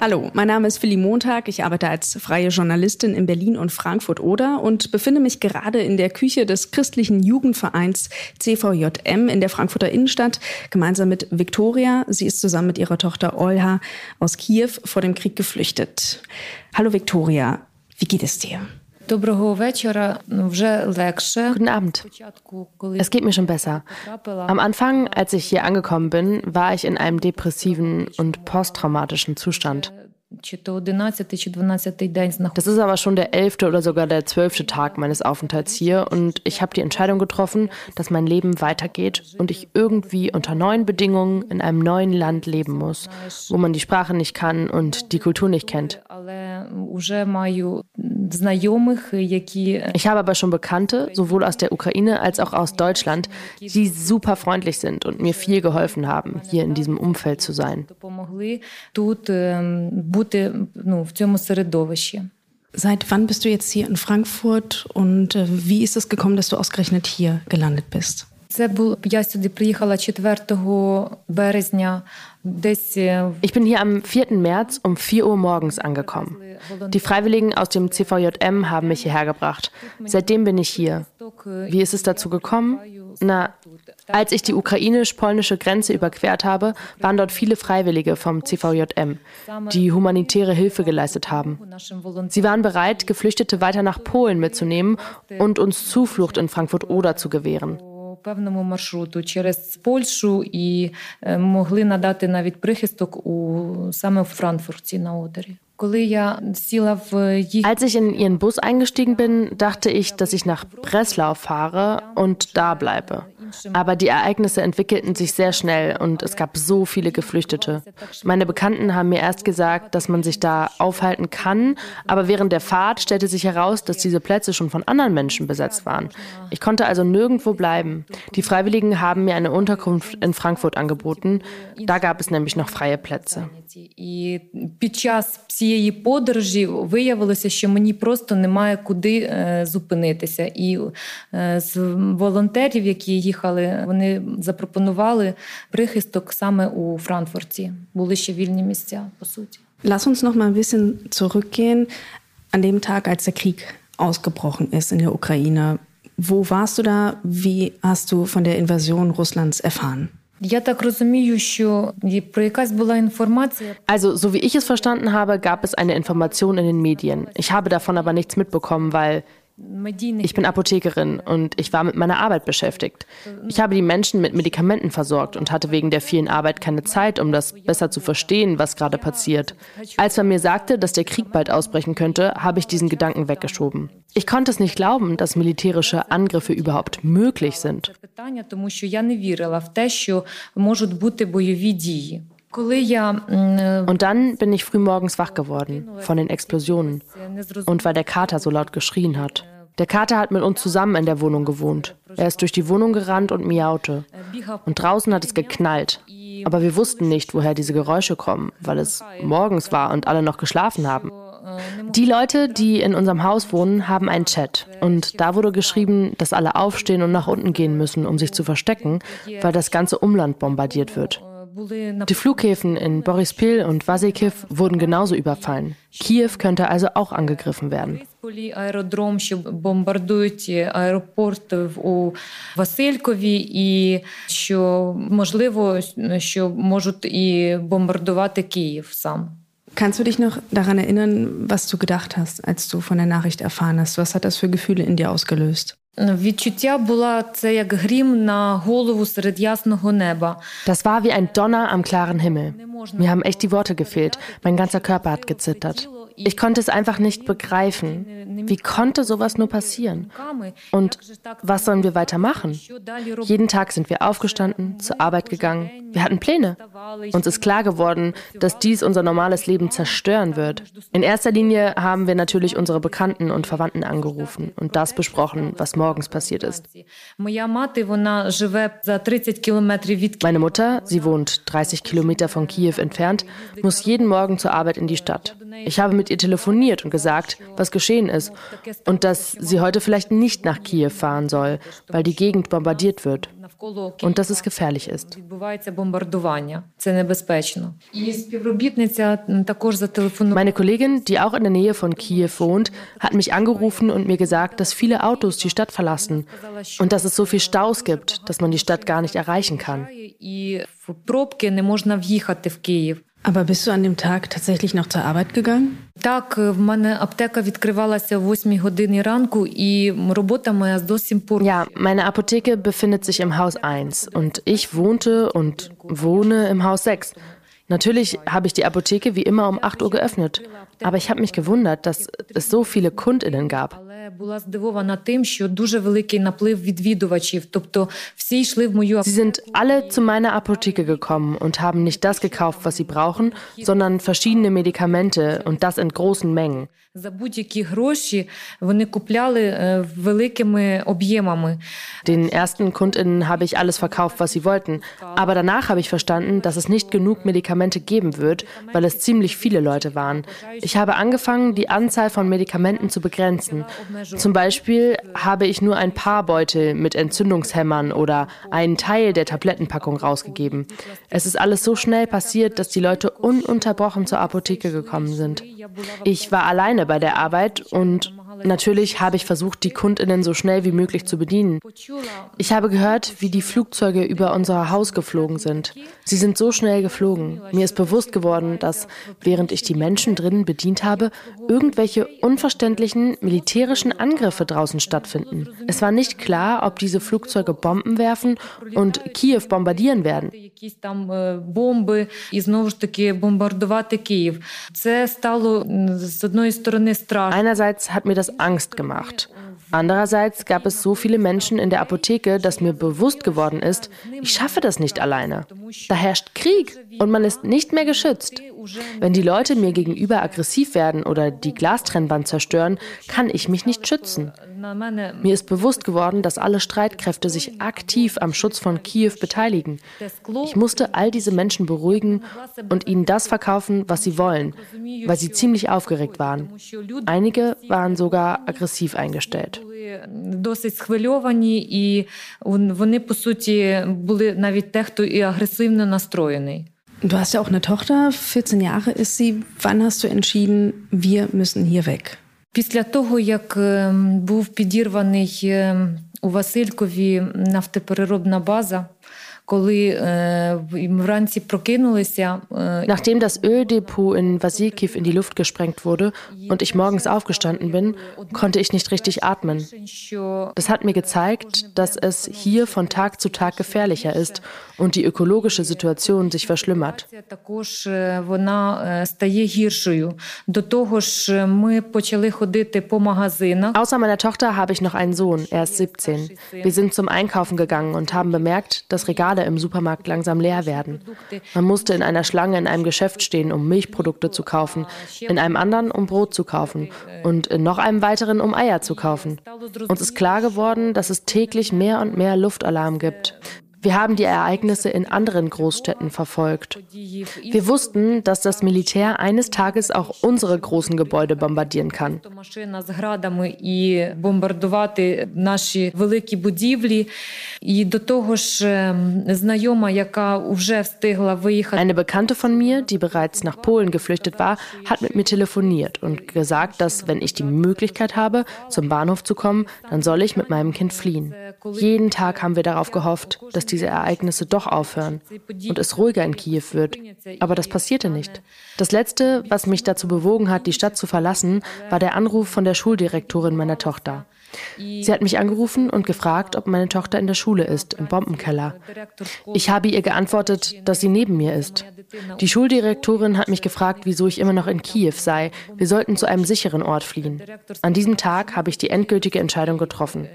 Hallo, mein Name ist Philly Montag. Ich arbeite als freie Journalistin in Berlin und Frankfurt-Oder und befinde mich gerade in der Küche des christlichen Jugendvereins CVJM in der Frankfurter Innenstadt, gemeinsam mit Viktoria. Sie ist zusammen mit ihrer Tochter Olha aus Kiew vor dem Krieg geflüchtet. Hallo Viktoria, wie geht es dir? Guten Abend. Es geht mir schon besser. Am Anfang, als ich hier angekommen bin, war ich in einem depressiven und posttraumatischen Zustand. Das ist aber schon der elfte oder sogar der zwölfte Tag meines Aufenthalts hier und ich habe die Entscheidung getroffen, dass mein Leben weitergeht und ich irgendwie unter neuen Bedingungen in einem neuen Land leben muss, wo man die Sprache nicht kann und die Kultur nicht kennt. Ich habe aber schon Bekannte, sowohl aus der Ukraine als auch aus Deutschland, die super freundlich sind und mir viel geholfen haben, hier in diesem Umfeld zu sein. Seit wann bist du jetzt hier in Frankfurt und äh, wie ist es gekommen, dass du ausgerechnet hier gelandet bist? Ich bin hier am 4. März um 4 Uhr morgens angekommen. Die Freiwilligen aus dem CVJM haben mich hierher gebracht. Seitdem bin ich hier. Wie ist es dazu gekommen? Na, als ich die ukrainisch-polnische Grenze überquert habe, waren dort viele Freiwillige vom CVJM, die humanitäre Hilfe geleistet haben. Sie waren bereit, Geflüchtete weiter nach Polen mitzunehmen und uns Zuflucht in Frankfurt-Oder zu gewähren певному маршруту через Польщу і могли надати навіть прихисток у саме в Франкфурті на Одері. Als ich in ihren Bus eingestiegen bin, dachte ich, dass ich nach Breslau fahre und da bleibe. Aber die Ereignisse entwickelten sich sehr schnell und es gab so viele Geflüchtete. Meine Bekannten haben mir erst gesagt, dass man sich da aufhalten kann, aber während der Fahrt stellte sich heraus, dass diese Plätze schon von anderen Menschen besetzt waren. Ich konnte also nirgendwo bleiben. Die Freiwilligen haben mir eine Unterkunft in Frankfurt angeboten. Da gab es nämlich noch freie Plätze. під час всієї подорожі виявилося, що мені просто немає куди зупинитися. І з волонтерів, які їх приїхали, вони запропонували прихисток саме у Франкфурті. Були ще вільні місця, по суті. Lass uns noch mal ein bisschen zurückgehen an dem Tag, als der Krieg ausgebrochen ist in der Ukraine. Wo warst du da? Wie hast du von der Invasion Russlands erfahren? Also, so wie ich es verstanden habe, gab es eine Information in den Medien. Ich habe davon aber nichts mitbekommen, weil ich bin Apothekerin und ich war mit meiner Arbeit beschäftigt. Ich habe die Menschen mit Medikamenten versorgt und hatte wegen der vielen Arbeit keine Zeit, um das besser zu verstehen, was gerade passiert. Als man mir sagte, dass der Krieg bald ausbrechen könnte, habe ich diesen Gedanken weggeschoben. Ich konnte es nicht glauben, dass militärische Angriffe überhaupt möglich sind. Und dann bin ich frühmorgens wach geworden von den Explosionen und weil der Kater so laut geschrien hat. Der Kater hat mit uns zusammen in der Wohnung gewohnt. Er ist durch die Wohnung gerannt und miaute. Und draußen hat es geknallt. Aber wir wussten nicht, woher diese Geräusche kommen, weil es morgens war und alle noch geschlafen haben. Die Leute, die in unserem Haus wohnen, haben einen Chat. Und da wurde geschrieben, dass alle aufstehen und nach unten gehen müssen, um sich zu verstecken, weil das ganze Umland bombardiert wird. Die Flughäfen in Borispil und Vasekiv wurden genauso überfallen. Kiew könnte also auch angegriffen werden. Kannst du dich noch daran erinnern, was du gedacht hast, als du von der Nachricht erfahren hast? Was hat das für Gefühle in dir ausgelöst? Відчуття була це як грім на голову серед ясного неба. Das war wie ein Donner am klaren Himmel. Mir haben echt die Worte gefehlt. Mein ganzer Körper hat gezittert. Ich konnte es einfach nicht begreifen. Wie konnte sowas nur passieren? Und was sollen wir weitermachen? Jeden Tag sind wir aufgestanden, zur Arbeit gegangen. Wir hatten Pläne. Uns ist klar geworden, dass dies unser normales Leben zerstören wird. In erster Linie haben wir natürlich unsere Bekannten und Verwandten angerufen und das besprochen, was morgens passiert ist. Meine Mutter, sie wohnt 30 Kilometer von Kiew entfernt, muss jeden Morgen zur Arbeit in die Stadt. Ich habe mit ihr telefoniert und gesagt, was geschehen ist und dass sie heute vielleicht nicht nach Kiew fahren soll, weil die Gegend bombardiert wird und dass es gefährlich ist. Meine Kollegin, die auch in der Nähe von Kiew wohnt, hat mich angerufen und mir gesagt, dass viele Autos die Stadt verlassen und dass es so viel Staus gibt, dass man die Stadt gar nicht erreichen kann. Aber bist du an dem Tag tatsächlich noch zur Arbeit gegangen? Так, в мене аптека відкривалася в 8 годині ранку, і робота моя до сих пор. Ja, meine Apotheke befindet sich im Haus 1 und ich wohnte und wohne im Haus 6. Natürlich habe ich die Apotheke wie immer um 8 Uhr geöffnet, aber ich habe mich gewundert, dass es so viele Kundinnen gab. Sie sind alle zu meiner Apotheke gekommen und haben nicht das gekauft, was sie brauchen, sondern verschiedene Medikamente und das in großen Mengen. Den ersten Kundinnen habe ich alles verkauft, was sie wollten, aber danach habe ich verstanden, dass es nicht genug Medikamente geben wird, weil es ziemlich viele Leute waren. Ich habe angefangen, die Anzahl von Medikamenten zu begrenzen. Zum Beispiel habe ich nur ein paar Beutel mit Entzündungshämmern oder einen Teil der Tablettenpackung rausgegeben. Es ist alles so schnell passiert, dass die Leute ununterbrochen zur Apotheke gekommen sind. Ich war alleine bei der Arbeit und natürlich habe ich versucht, die Kundinnen so schnell wie möglich zu bedienen. Ich habe gehört, wie die Flugzeuge über unser Haus geflogen sind. Sie sind so schnell geflogen. Mir ist bewusst geworden, dass, während ich die Menschen drinnen bedient habe, irgendwelche unverständlichen militärischen Angriffe draußen stattfinden. Es war nicht klar, ob diese Flugzeuge Bomben werfen und Kiew bombardieren werden. Einerseits hat mir das Angst gemacht. Andererseits gab es so viele Menschen in der Apotheke, dass mir bewusst geworden ist, ich schaffe das nicht alleine. Da herrscht Krieg und man ist nicht mehr geschützt. Wenn die Leute mir gegenüber aggressiv werden oder die Glastrennwand zerstören, kann ich mich nicht schützen. Mir ist bewusst geworden, dass alle Streitkräfte sich aktiv am Schutz von Kiew beteiligen. Ich musste all diese Menschen beruhigen und ihnen das verkaufen, was sie wollen, weil sie ziemlich aufgeregt waren. Einige waren sogar aggressiv eingestellt. Досить схвильовані, і вони по суті були навіть дехто і агресивно настроєний. Du hast ja auch eine Tochter, 14 Jahre ist sie. Wann hast du entschieden, wir müssen hier weg? Після того, як був підірваний у Василькові нафтопереробна база, Nachdem das Öldepot in Vasilkiv in die Luft gesprengt wurde und ich morgens aufgestanden bin, konnte ich nicht richtig atmen. Das hat mir gezeigt, dass es hier von Tag zu Tag gefährlicher ist und die ökologische Situation sich verschlimmert. Außer meiner Tochter habe ich noch einen Sohn, er ist 17. Wir sind zum Einkaufen gegangen und haben bemerkt, dass Regale Regale im Supermarkt langsam leer werden. Man musste in einer Schlange in einem Geschäft stehen, um Milchprodukte zu kaufen, in einem anderen, um Brot zu kaufen und in noch einem weiteren, um Eier zu kaufen. Uns ist klar geworden, dass es täglich mehr und mehr Luftalarm gibt. Wir haben die Ereignisse in anderen Großstädten verfolgt. Wir wussten, dass das Militär eines Tages auch unsere großen Gebäude bombardieren kann. Eine Bekannte von mir, die bereits nach Polen geflüchtet war, hat mit mir telefoniert und gesagt, dass wenn ich die Möglichkeit habe, zum Bahnhof zu kommen, dann soll ich mit meinem Kind fliehen. Jeden Tag haben wir darauf gehofft, dass die diese Ereignisse doch aufhören und es ruhiger in Kiew wird. Aber das passierte nicht. Das Letzte, was mich dazu bewogen hat, die Stadt zu verlassen, war der Anruf von der Schuldirektorin meiner Tochter. Sie hat mich angerufen und gefragt, ob meine Tochter in der Schule ist, im Bombenkeller. Ich habe ihr geantwortet, dass sie neben mir ist. Die Schuldirektorin hat mich gefragt, wieso ich immer noch in Kiew sei. Wir sollten zu einem sicheren Ort fliehen. An diesem Tag habe ich die endgültige Entscheidung getroffen.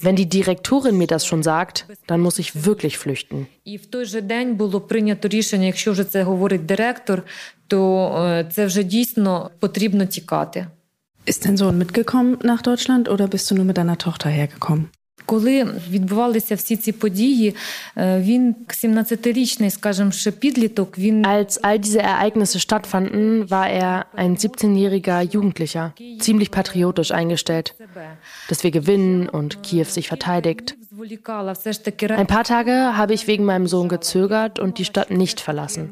Wenn die Direktorin mir das schon sagt, dann muss ich wirklich flüchten. то це вже дійсно потрібно тікати. Ist dein Sohn mitgekommen nach Deutschland oder bist du nur mit deiner Tochter hergekommen? Коли відбувалися всі ці події, він 17-річний, скажімо, ще підліток. Він Als all diese Ereignisse stattfanden, war er ein 17-jähriger Jugendlicher, ziemlich patriotisch eingestellt, dass wir gewinnen und Kiew sich verteidigt. Ein paar Tage habe ich wegen meinem Sohn gezögert und die Stadt nicht verlassen.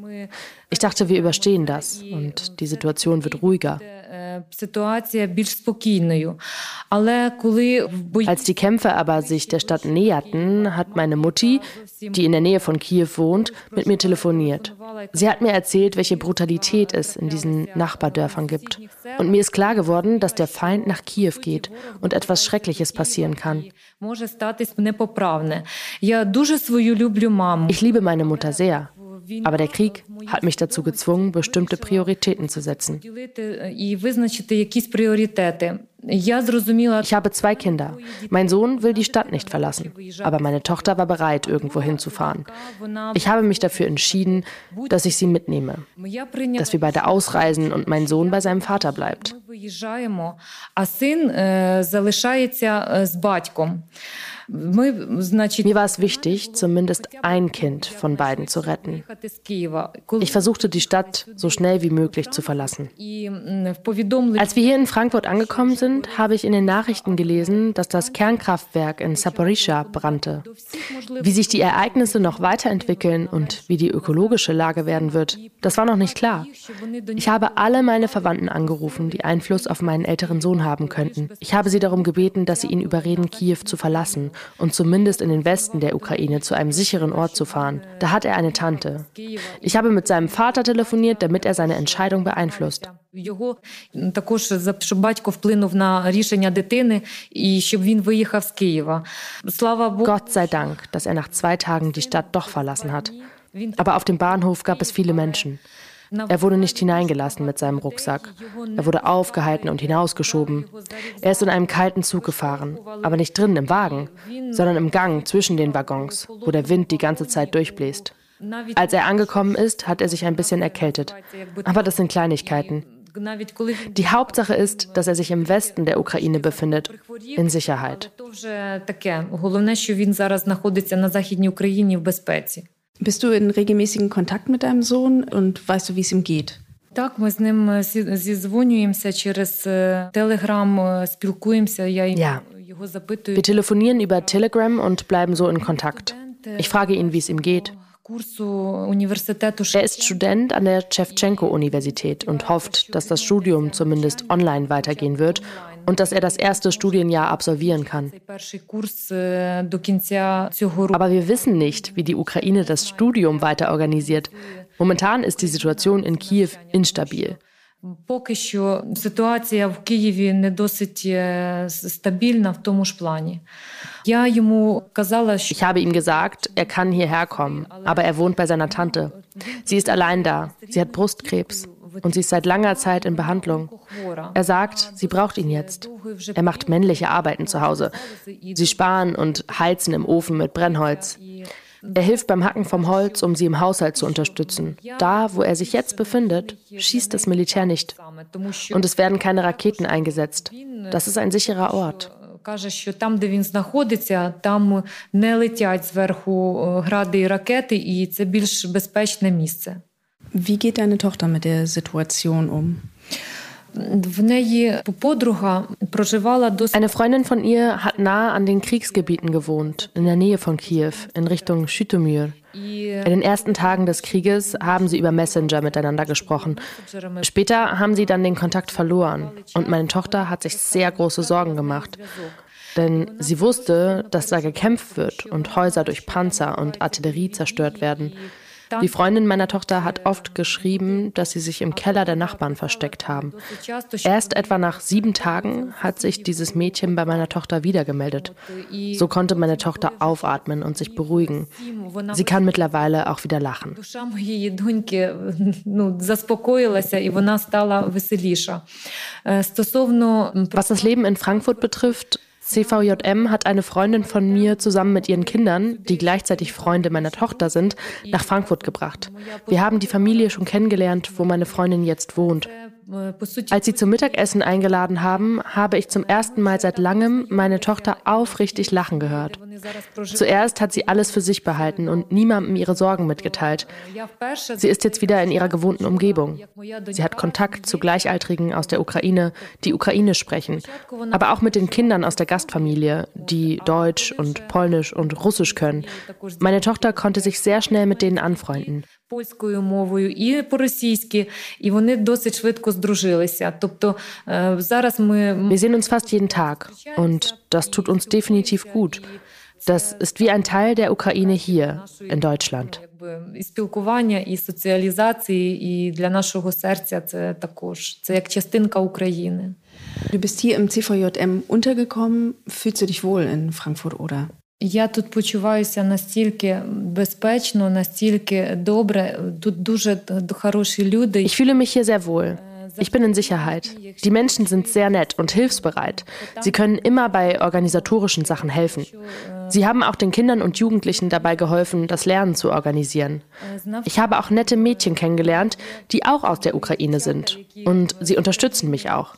Ich dachte, wir überstehen das und die Situation wird ruhiger. Als die Kämpfe aber sich der Stadt näherten, hat meine Mutti, die in der Nähe von Kiew wohnt, mit mir telefoniert. Sie hat mir erzählt, welche Brutalität es in diesen Nachbardörfern gibt. Und mir ist klar geworden, dass der Feind nach Kiew geht und etwas Schreckliches passieren kann. Ich liebe meine Mutter sehr. Aber der Krieg hat mich dazu gezwungen, bestimmte Prioritäten zu setzen. Ich habe zwei Kinder. Mein Sohn will die Stadt nicht verlassen, aber meine Tochter war bereit, irgendwo hinzufahren. Ich habe mich dafür entschieden, dass ich sie mitnehme, dass wir beide ausreisen und mein Sohn bei seinem Vater bleibt. Mir war es wichtig, zumindest ein Kind von beiden zu retten. Ich versuchte, die Stadt so schnell wie möglich zu verlassen. Als wir hier in Frankfurt angekommen sind, habe ich in den Nachrichten gelesen, dass das Kernkraftwerk in Saporischa brannte. Wie sich die Ereignisse noch weiterentwickeln und wie die ökologische Lage werden wird, das war noch nicht klar. Ich habe alle meine Verwandten angerufen, die Einfluss auf meinen älteren Sohn haben könnten. Ich habe sie darum gebeten, dass sie ihn überreden, Kiew zu verlassen und zumindest in den Westen der Ukraine zu einem sicheren Ort zu fahren. Da hat er eine Tante. Ich habe mit seinem Vater telefoniert, damit er seine Entscheidung beeinflusst. також щоб батько вплинув на рішення дитини і щоб він виїхав з Києва. Слава Богу. Gott sei Dank, dass er nach zwei Tagen die Stadt doch verlassen hat. Aber auf dem Bahnhof gab es viele Menschen. Er wurde nicht hineingelassen mit seinem Rucksack. Er wurde aufgehalten und hinausgeschoben. Er ist in einem kalten Zug gefahren, aber nicht drinnen im Wagen, sondern im Gang zwischen den Waggons, wo der Wind die ganze Zeit durchbläst. Als er angekommen ist, hat er sich ein bisschen erkältet. Aber das sind Kleinigkeiten. Die Hauptsache ist, dass er sich im Westen der Ukraine befindet, in Sicherheit. Bist du in regelmäßigen Kontakt mit deinem Sohn und weißt du, wie es ihm geht? Так, ми з ним зізвонюємося через Telegram, спілкуємося. Я ja. його запитую. Wir telefonieren über Telegram und bleiben so in Kontakt. Ich frage ihn, wie es ihm geht. Er ist Student an der Shevchenko-Universität und hofft, dass das Studium zumindest online weitergehen wird und dass er das erste Studienjahr absolvieren kann. Aber wir wissen nicht, wie die Ukraine das Studium weiter organisiert. Momentan ist die Situation in Kiew instabil. Поки що ситуація в Києві не досить стабільна в тому ж плані. Я йому казала, Ich habe ihm gesagt, er kann hierher kommen, aber er wohnt bei seiner Tante. Sie ist allein da. Sie hat Brustkrebs und sie ist seit langer Zeit in Behandlung. Er sagt, sie braucht ihn jetzt. Er macht männliche Arbeiten zu Hause. Sie sparen und heizen im Ofen mit Brennholz. Er hilft beim Hacken vom Holz, um sie im Haushalt zu unterstützen. Da, wo er sich jetzt befindet, schießt das Militär nicht. Und es werden keine Raketen eingesetzt. Das ist ein sicherer Ort. Каже, що там, де він знаходиться, там не летять зверху гради і ракети, і це більш безпечне місце. Wie geht deine Tochter mit der Situation um? Eine Freundin von ihr hat nahe an den Kriegsgebieten gewohnt, in der Nähe von Kiew, in Richtung Schütomyr. In den ersten Tagen des Krieges haben sie über Messenger miteinander gesprochen. Später haben sie dann den Kontakt verloren und meine Tochter hat sich sehr große Sorgen gemacht. Denn sie wusste, dass da gekämpft wird und Häuser durch Panzer und Artillerie zerstört werden. Die Freundin meiner Tochter hat oft geschrieben, dass sie sich im Keller der Nachbarn versteckt haben. Erst etwa nach sieben Tagen hat sich dieses Mädchen bei meiner Tochter wiedergemeldet. So konnte meine Tochter aufatmen und sich beruhigen. Sie kann mittlerweile auch wieder lachen. Was das Leben in Frankfurt betrifft, CVJM hat eine Freundin von mir zusammen mit ihren Kindern, die gleichzeitig Freunde meiner Tochter sind, nach Frankfurt gebracht. Wir haben die Familie schon kennengelernt, wo meine Freundin jetzt wohnt. Als sie zum Mittagessen eingeladen haben, habe ich zum ersten Mal seit langem meine Tochter aufrichtig lachen gehört. Zuerst hat sie alles für sich behalten und niemandem ihre Sorgen mitgeteilt. Sie ist jetzt wieder in ihrer gewohnten Umgebung. Sie hat Kontakt zu Gleichaltrigen aus der Ukraine, die Ukrainisch sprechen, aber auch mit den Kindern aus der Gastfamilie, die Deutsch und Polnisch und Russisch können. Meine Tochter konnte sich sehr schnell mit denen anfreunden Польською мовою і по-російськи, і вони досить швидко здружилися. Тобто зараз ми Wir sehen uns fast jeden Tag und das tut uns definitiv gut. Das ist wie ein Teil der Ukraine hier in Deutschland. І спілкування, і соціалізації, і для нашого серця це також це як частинка України. Du bist hier im CVJM untergekommen. Fühlst du dich wohl in Frankfurt oder? Я тут почуваюся настільки безпечно, настільки добре. Тут дуже хороші люди. Ich fühle mich hier sehr wohl. Ich bin in Sicherheit. Die Menschen sind sehr nett und hilfsbereit. Sie können immer bei organisatorischen Sachen helfen. Sie haben auch den Kindern und Jugendlichen dabei geholfen, das Lernen zu organisieren. Ich habe auch nette Mädchen kennengelernt, die auch aus der Ukraine sind. Und sie unterstützen mich auch.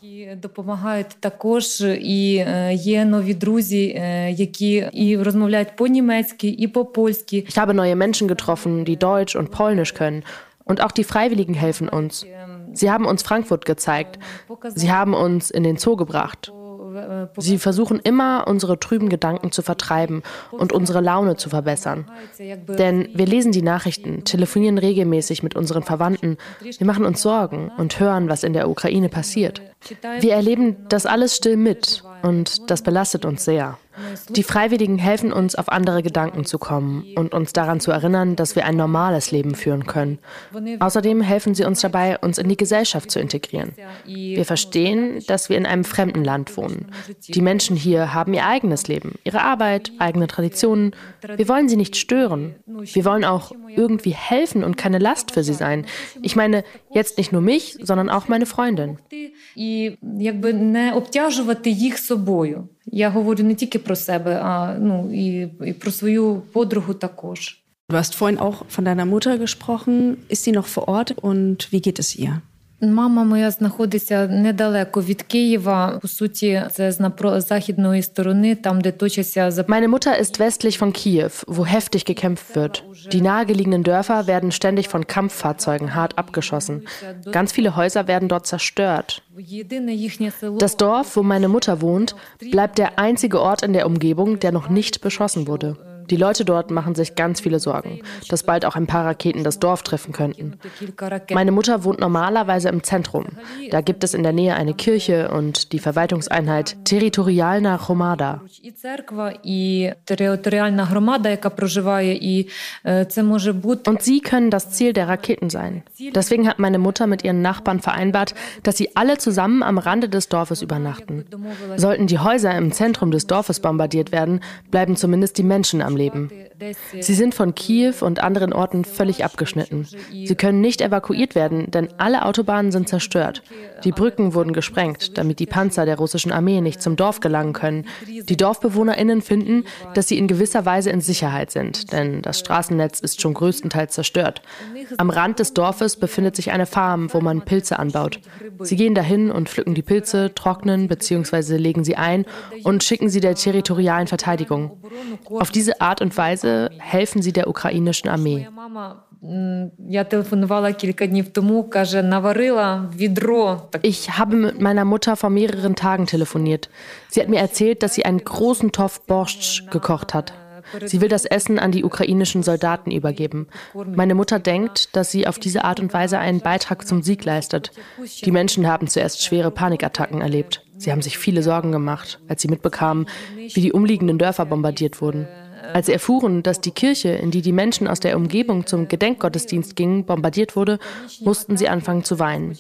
Ich habe neue Menschen getroffen, die Deutsch und Polnisch können. Und auch die Freiwilligen helfen uns. Sie haben uns Frankfurt gezeigt. Sie haben uns in den Zoo gebracht. Sie versuchen immer, unsere trüben Gedanken zu vertreiben und unsere Laune zu verbessern. Denn wir lesen die Nachrichten, telefonieren regelmäßig mit unseren Verwandten, wir machen uns Sorgen und hören, was in der Ukraine passiert. Wir erleben das alles still mit und das belastet uns sehr. Die Freiwilligen helfen uns, auf andere Gedanken zu kommen und uns daran zu erinnern, dass wir ein normales Leben führen können. Außerdem helfen sie uns dabei, uns in die Gesellschaft zu integrieren. Wir verstehen, dass wir in einem fremden Land wohnen. Die Menschen hier haben ihr eigenes Leben, ihre Arbeit, eigene Traditionen. Wir wollen sie nicht stören. Wir wollen auch irgendwie helfen und keine Last für sie sein. Ich meine, jetzt nicht nur mich, sondern auch meine Freundin. І якби не обтяжувати їх собою. Я говорю не тільки про себе, а ну і, і про свою подругу також. Du hast vorhin auch von deiner Mutter gesprochen. Ist sie noch vor Ort und wie geht es ihr? Мама моя знаходиться недалеко від Києва. По суті, це з західної сторони, там де точаться Meine Mutter ist westlich von Kiew, wo heftig gekämpft wird. Die nahegelegenen Dörfer werden ständig von Kampffahrzeugen hart abgeschossen. Ganz viele Häuser werden dort zerstört. Das Dorf, wo meine Mutter wohnt, bleibt der einzige Ort in der Umgebung, der noch nicht beschossen wurde. Die Leute dort machen sich ganz viele Sorgen, dass bald auch ein paar Raketen das Dorf treffen könnten. Meine Mutter wohnt normalerweise im Zentrum. Da gibt es in der Nähe eine Kirche und die Verwaltungseinheit Territorialna Hromada. Und sie können das Ziel der Raketen sein. Deswegen hat meine Mutter mit ihren Nachbarn vereinbart, dass sie alle zusammen am Rande des Dorfes übernachten. Sollten die Häuser im Zentrum des Dorfes bombardiert werden, bleiben zumindest die Menschen am Leben. Sie sind von Kiew und anderen Orten völlig abgeschnitten. Sie können nicht evakuiert werden, denn alle Autobahnen sind zerstört. Die Brücken wurden gesprengt, damit die Panzer der russischen Armee nicht zum Dorf gelangen können. Die DorfbewohnerInnen finden, dass sie in gewisser Weise in Sicherheit sind, denn das Straßennetz ist schon größtenteils zerstört. Am Rand des Dorfes befindet sich eine Farm, wo man Pilze anbaut. Sie gehen dahin und pflücken die Pilze, trocknen bzw. legen sie ein und schicken sie der territorialen Verteidigung. Auf diese Art und Weise helfen sie der ukrainischen Armee. Ich habe mit meiner Mutter vor mehreren Tagen telefoniert. Sie hat mir erzählt, dass sie einen großen Topf Borscht gekocht hat. Sie will das Essen an die ukrainischen Soldaten übergeben. Meine Mutter denkt, dass sie auf diese Art und Weise einen Beitrag zum Sieg leistet. Die Menschen haben zuerst schwere Panikattacken erlebt. Sie haben sich viele Sorgen gemacht, als sie mitbekamen, wie die umliegenden Dörfer bombardiert wurden. Als sie erfuhren, dass die Kirche, in die die Menschen aus der Umgebung zum Gedenkgottesdienst gingen, bombardiert wurde, mussten sie anfangen zu weinen.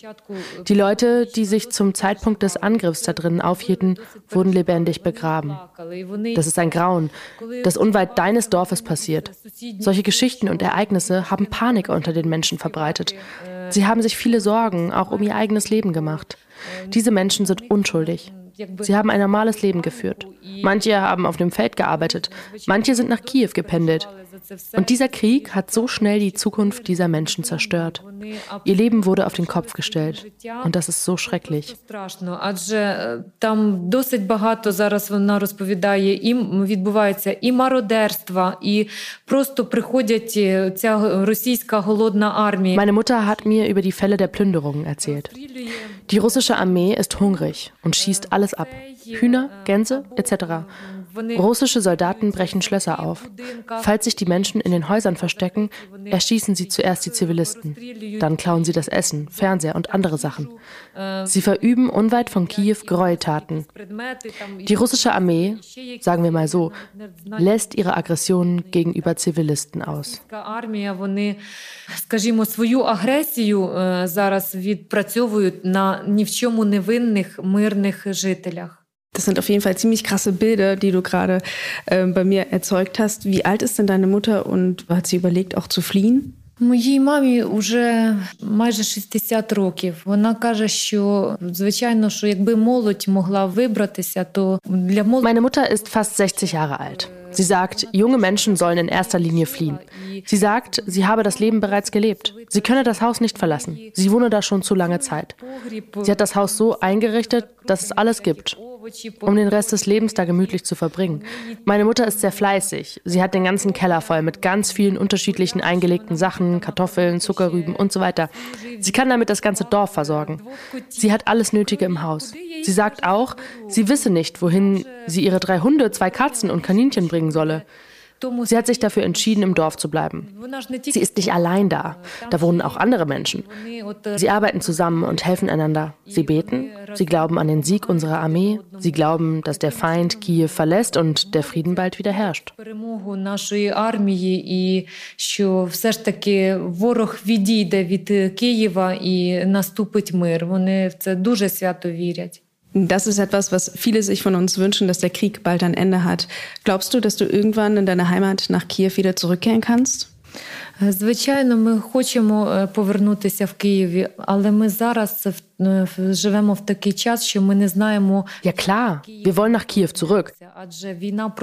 Die Leute, die sich zum Zeitpunkt des Angriffs da drinnen aufhielten, wurden lebendig begraben. Das ist ein Grauen, das unweit deines Dorfes passiert. Solche Geschichten und Ereignisse haben Panik unter den Menschen verbreitet. Sie haben sich viele Sorgen, auch um ihr eigenes Leben gemacht. Diese Menschen sind unschuldig. Sie haben ein normales Leben geführt. Manche haben auf dem Feld gearbeitet, manche sind nach Kiew gependelt. Und dieser Krieg hat so schnell die Zukunft dieser Menschen zerstört. Ihr Leben wurde auf den Kopf gestellt. Und das ist so schrecklich. Там досить багато зараз вона розповідає, і відбувається і мародерства, і просто приходять ця російська голодна армія. Meine Mutter hat mir über die Fälle der Plünderungen erzählt. Die russische Armee ist hungrig und schießt alles ab. Hühner, Gänse etc. Russische Soldaten brechen Schlösser auf. Falls sich die Menschen in den Häusern verstecken, erschießen sie zuerst die Zivilisten. Dann klauen sie das Essen, Fernseher und andere Sachen. Sie verüben unweit von Kiew Gräueltaten. Die russische Armee, sagen wir mal so, lässt ihre Aggressionen gegenüber Zivilisten aus. Скажімо, свою агресію зараз відпрацьовують на ні в чому невинних мирних жителях. Das sind auf jeden Fall ziemlich krasse Bilder, die du gerade äh, bei mir erzeugt hast. Wie alt ist denn deine Mutter und hat sie überlegt, auch zu fliehen? Моїй мамі вже майже 60 років. Вона каже, що звичайно, що якби молодь могла вибратися, то для молоді... Meine Mutter ist fast 60 Jahre alt. Sie sagt, junge Menschen sollen in erster Linie fliehen. Sie sagt, sie habe das Leben bereits gelebt. Sie könne das Haus nicht verlassen. Sie wohne da schon zu lange Zeit. Sie hat das Haus so eingerichtet, dass es alles gibt um den Rest des Lebens da gemütlich zu verbringen. Meine Mutter ist sehr fleißig. Sie hat den ganzen Keller voll mit ganz vielen unterschiedlichen eingelegten Sachen, Kartoffeln, Zuckerrüben und so weiter. Sie kann damit das ganze Dorf versorgen. Sie hat alles Nötige im Haus. Sie sagt auch, sie wisse nicht, wohin sie ihre drei Hunde, zwei Katzen und Kaninchen bringen solle. Sie hat sich dafür entschieden, im Dorf zu bleiben. Sie ist nicht allein da. Da wohnen auch andere Menschen. Sie arbeiten zusammen und helfen einander. Sie beten. Sie glauben an den Sieg unserer Armee. Sie glauben, dass der Feind Kiew verlässt und der Frieden bald wieder herrscht. ворог відійде від Києва і наступить мир. Вони в це дуже свято вірять. Das ist etwas, was viele sich von uns wünschen, dass der Krieg bald ein Ende hat. Glaubst du, dass du irgendwann in deine Heimat nach Kiew wieder zurückkehren kannst? Звичайно, ми хочемо повернутися в Києві, але ми зараз живемо в такий час, що ми не знаємо. Ja klar, wir wollen nach Kiew zurück.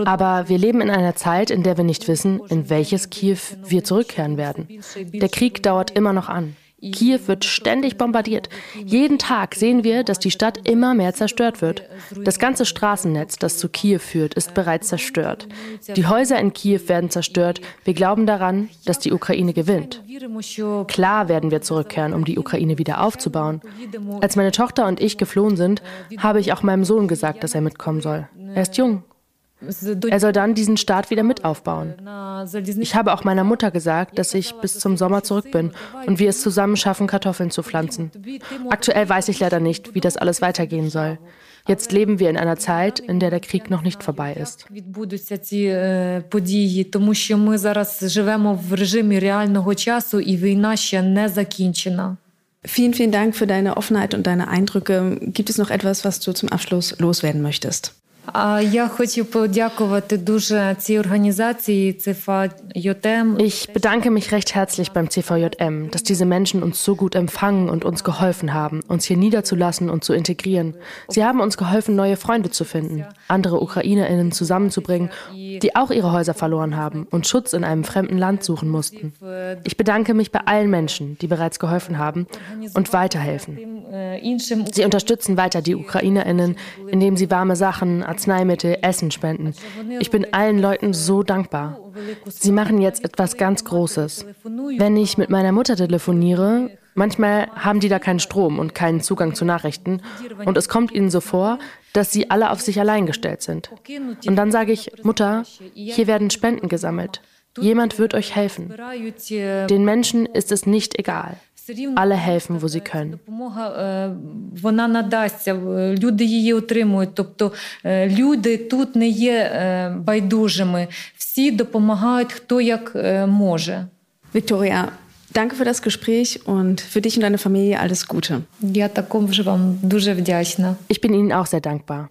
Aber wir leben in einer Zeit, in der wir nicht wissen, in welches Kiew wir zurückkehren werden. Der Krieg dauert immer noch an. Kiew wird ständig bombardiert. Jeden Tag sehen wir, dass die Stadt immer mehr zerstört wird. Das ganze Straßennetz, das zu Kiew führt, ist bereits zerstört. Die Häuser in Kiew werden zerstört. Wir glauben daran, dass die Ukraine gewinnt. Klar werden wir zurückkehren, um die Ukraine wieder aufzubauen. Als meine Tochter und ich geflohen sind, habe ich auch meinem Sohn gesagt, dass er mitkommen soll. Er ist jung er soll dann diesen Staat wieder mit aufbauen. Ich habe auch meiner Mutter gesagt, dass ich bis zum Sommer zurück bin und wir es zusammen schaffen, Kartoffeln zu pflanzen. Aktuell weiß ich leider nicht, wie das alles weitergehen soll. Jetzt leben wir in einer Zeit, in der der Krieg noch nicht vorbei ist. тому що ми зараз живемо в режимі реального часу і війна ще не закінчена. Vielen, vielen Dank für deine Offenheit und deine Eindrücke. Gibt es noch etwas, was du zum Abschluss loswerden möchtest? Ich bedanke mich recht herzlich beim CVJM, dass diese Menschen uns so gut empfangen und uns geholfen haben, uns hier niederzulassen und zu integrieren. Sie haben uns geholfen, neue Freunde zu finden, andere Ukrainerinnen zusammenzubringen, die auch ihre Häuser verloren haben und Schutz in einem fremden Land suchen mussten. Ich bedanke mich bei allen Menschen, die bereits geholfen haben und weiterhelfen. Sie unterstützen weiter die Ukrainerinnen, indem sie warme Sachen, Arzneimittel, Essen spenden. Ich bin allen Leuten so dankbar. Sie machen jetzt etwas ganz Großes. Wenn ich mit meiner Mutter telefoniere, manchmal haben die da keinen Strom und keinen Zugang zu Nachrichten und es kommt ihnen so vor, dass sie alle auf sich allein gestellt sind. Und dann sage ich, Mutter, hier werden Spenden gesammelt. Jemand wird euch helfen. Den Menschen ist es nicht egal. Alle helfen, wo sie können. Victoria, danke für das Gespräch und für dich und deine Familie alles Gute. Ich bin Ihnen auch sehr dankbar.